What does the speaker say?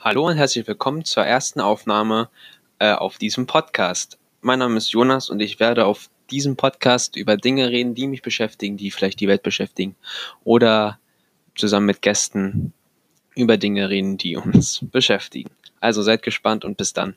Hallo und herzlich willkommen zur ersten Aufnahme äh, auf diesem Podcast. Mein Name ist Jonas und ich werde auf diesem Podcast über Dinge reden, die mich beschäftigen, die vielleicht die Welt beschäftigen oder zusammen mit Gästen über Dinge reden, die uns beschäftigen. Also seid gespannt und bis dann.